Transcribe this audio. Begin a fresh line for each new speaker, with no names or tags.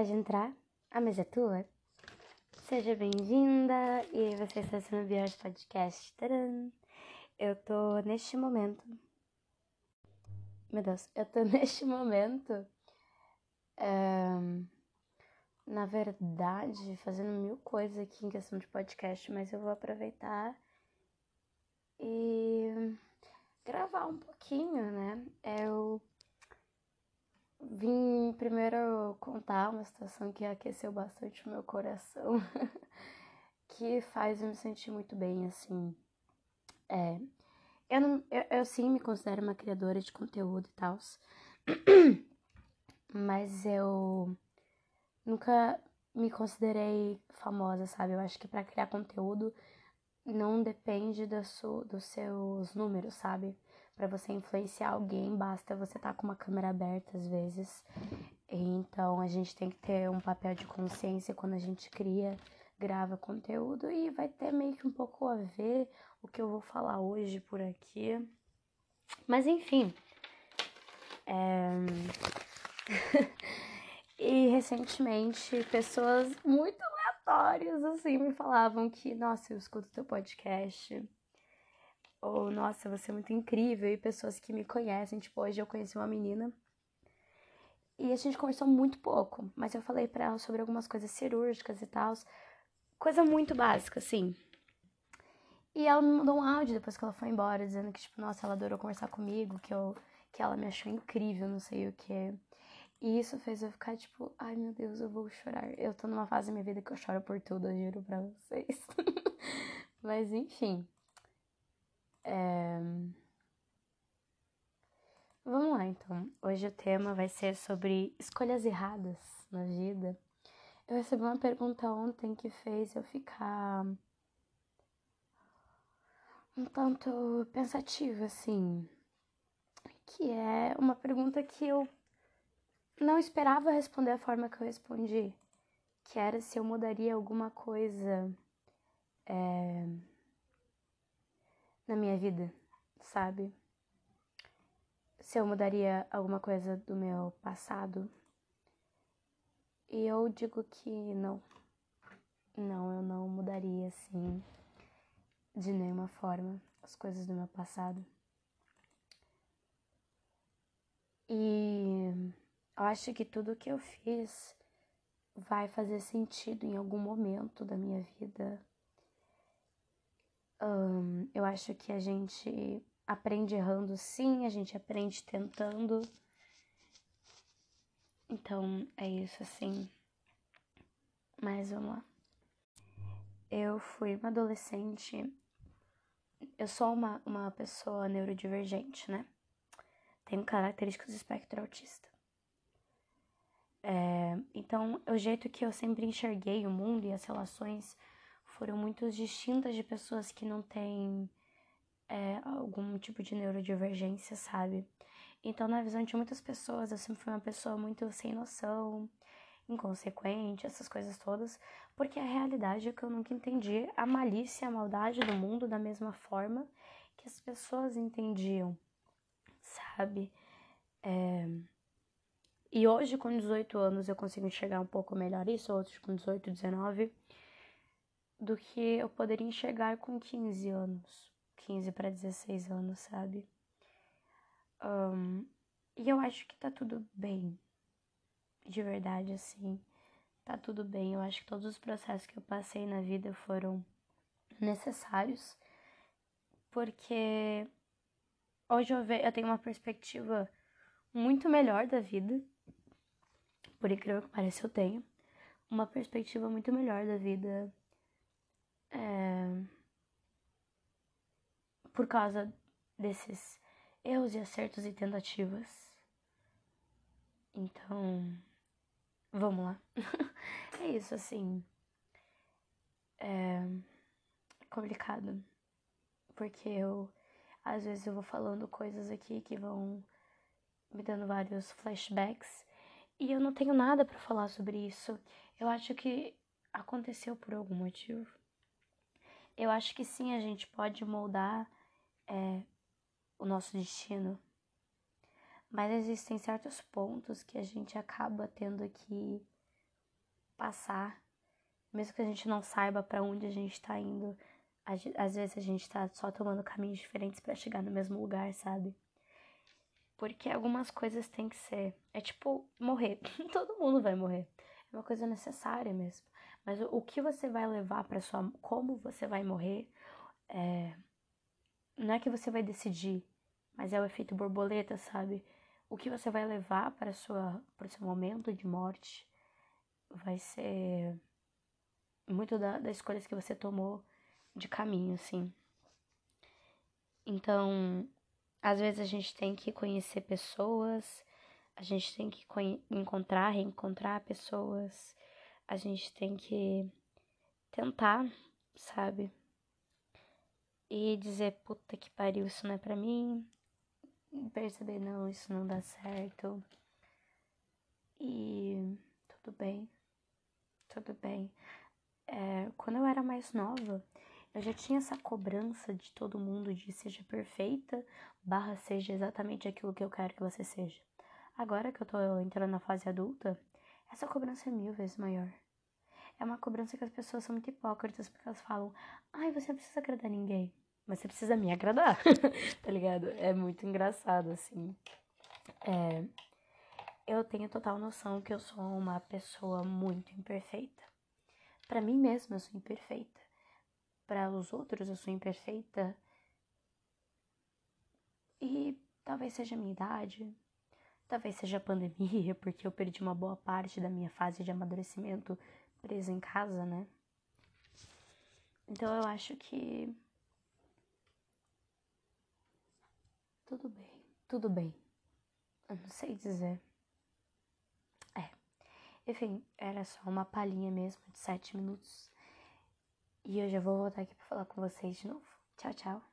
Pode entrar, a mesa é tua. Seja bem-vinda e você está sendo Bios Podcast. Tcharam! Eu tô neste momento. Meu Deus, eu tô neste momento. É, na verdade, fazendo mil coisas aqui em questão de podcast, mas eu vou aproveitar e gravar um pouquinho, né? Eu vim primeiro contar uma situação que aqueceu bastante o meu coração, que faz eu me sentir muito bem, assim. É, eu, não, eu, eu sim me considero uma criadora de conteúdo e tal, mas eu nunca me considerei famosa, sabe? Eu acho que para criar conteúdo não depende do su, dos seus números, sabe? Para você influenciar alguém, basta você estar tá com uma câmera aberta às vezes. Então a gente tem que ter um papel de consciência quando a gente cria, grava conteúdo e vai ter meio que um pouco a ver o que eu vou falar hoje por aqui. Mas enfim. É... e recentemente pessoas muito aleatórias assim me falavam que, nossa, eu escuto teu podcast ou nossa, você é muito incrível, e pessoas que me conhecem, tipo, hoje eu conheci uma menina e a gente conversou muito pouco, mas eu falei para ela sobre algumas coisas cirúrgicas e tal, coisa muito básica, assim. E ela me mandou um áudio depois que ela foi embora, dizendo que, tipo, nossa, ela adorou conversar comigo, que, eu, que ela me achou incrível, não sei o que. E isso fez eu ficar, tipo, ai meu Deus, eu vou chorar. Eu tô numa fase da minha vida que eu choro por tudo, eu juro pra vocês. Mas enfim. É... Vamos lá então. Hoje o tema vai ser sobre escolhas erradas na vida. Eu recebi uma pergunta ontem que fez eu ficar um tanto pensativa, assim. Que é uma pergunta que eu não esperava responder a forma que eu respondi. Que era se eu mudaria alguma coisa. É na minha vida, sabe? Se eu mudaria alguma coisa do meu passado. E eu digo que não. Não, eu não mudaria assim de nenhuma forma as coisas do meu passado. E eu acho que tudo que eu fiz vai fazer sentido em algum momento da minha vida um, eu acho que a gente aprende errando sim, a gente aprende tentando. Então é isso assim. Mas vamos lá. Eu fui uma adolescente. Eu sou uma, uma pessoa neurodivergente, né? Tenho características do espectro autista. É, então, o jeito que eu sempre enxerguei o mundo e as relações foram muito distintas de pessoas que não têm é, algum tipo de neurodivergência, sabe? Então, na visão de muitas pessoas, eu sempre fui uma pessoa muito sem noção, inconsequente, essas coisas todas, porque a realidade é que eu nunca entendi a malícia, a maldade do mundo da mesma forma que as pessoas entendiam, sabe? É... E hoje, com 18 anos, eu consigo enxergar um pouco melhor isso, outros com 18, 19 do que eu poderia enxergar com 15 anos, 15 para 16 anos, sabe? Um, e eu acho que tá tudo bem, de verdade, assim, tá tudo bem. Eu acho que todos os processos que eu passei na vida foram necessários, porque hoje eu, ve eu tenho uma perspectiva muito melhor da vida, por incrível que pareça, eu tenho uma perspectiva muito melhor da vida é, por causa desses erros e acertos e tentativas. Então, vamos lá. é isso, assim. É complicado. Porque eu, às vezes, eu vou falando coisas aqui que vão me dando vários flashbacks. E eu não tenho nada para falar sobre isso. Eu acho que aconteceu por algum motivo. Eu acho que sim, a gente pode moldar é, o nosso destino, mas existem certos pontos que a gente acaba tendo que passar, mesmo que a gente não saiba para onde a gente tá indo, às vezes a gente tá só tomando caminhos diferentes para chegar no mesmo lugar, sabe? Porque algumas coisas têm que ser. É tipo morrer. Todo mundo vai morrer. É uma coisa necessária mesmo. Mas o, o que você vai levar para sua. Como você vai morrer. É, não é que você vai decidir, mas é o efeito borboleta, sabe? O que você vai levar para sua para o seu momento de morte vai ser muito da, das escolhas que você tomou de caminho, assim. Então, às vezes a gente tem que conhecer pessoas, a gente tem que encontrar, reencontrar pessoas, a gente tem que tentar, sabe? E dizer, puta que pariu, isso não é pra mim. Perceber, não, isso não dá certo. E tudo bem, tudo bem. É, quando eu era mais nova, eu já tinha essa cobrança de todo mundo de seja perfeita, barra seja exatamente aquilo que eu quero que você seja. Agora que eu tô entrando na fase adulta, essa cobrança é mil vezes maior. É uma cobrança que as pessoas são muito hipócritas porque elas falam: ai, você não precisa agradar ninguém, mas você precisa me agradar, tá ligado? É muito engraçado, assim. É, eu tenho total noção que eu sou uma pessoa muito imperfeita. Para mim mesma, eu sou imperfeita para os outros eu sou imperfeita. E talvez seja a minha idade, talvez seja a pandemia, porque eu perdi uma boa parte da minha fase de amadurecimento presa em casa, né? Então eu acho que tudo bem, tudo bem. Eu não sei dizer. É. Enfim, era só uma palhinha mesmo de sete minutos e eu já vou voltar aqui para falar com vocês de novo. Tchau, tchau.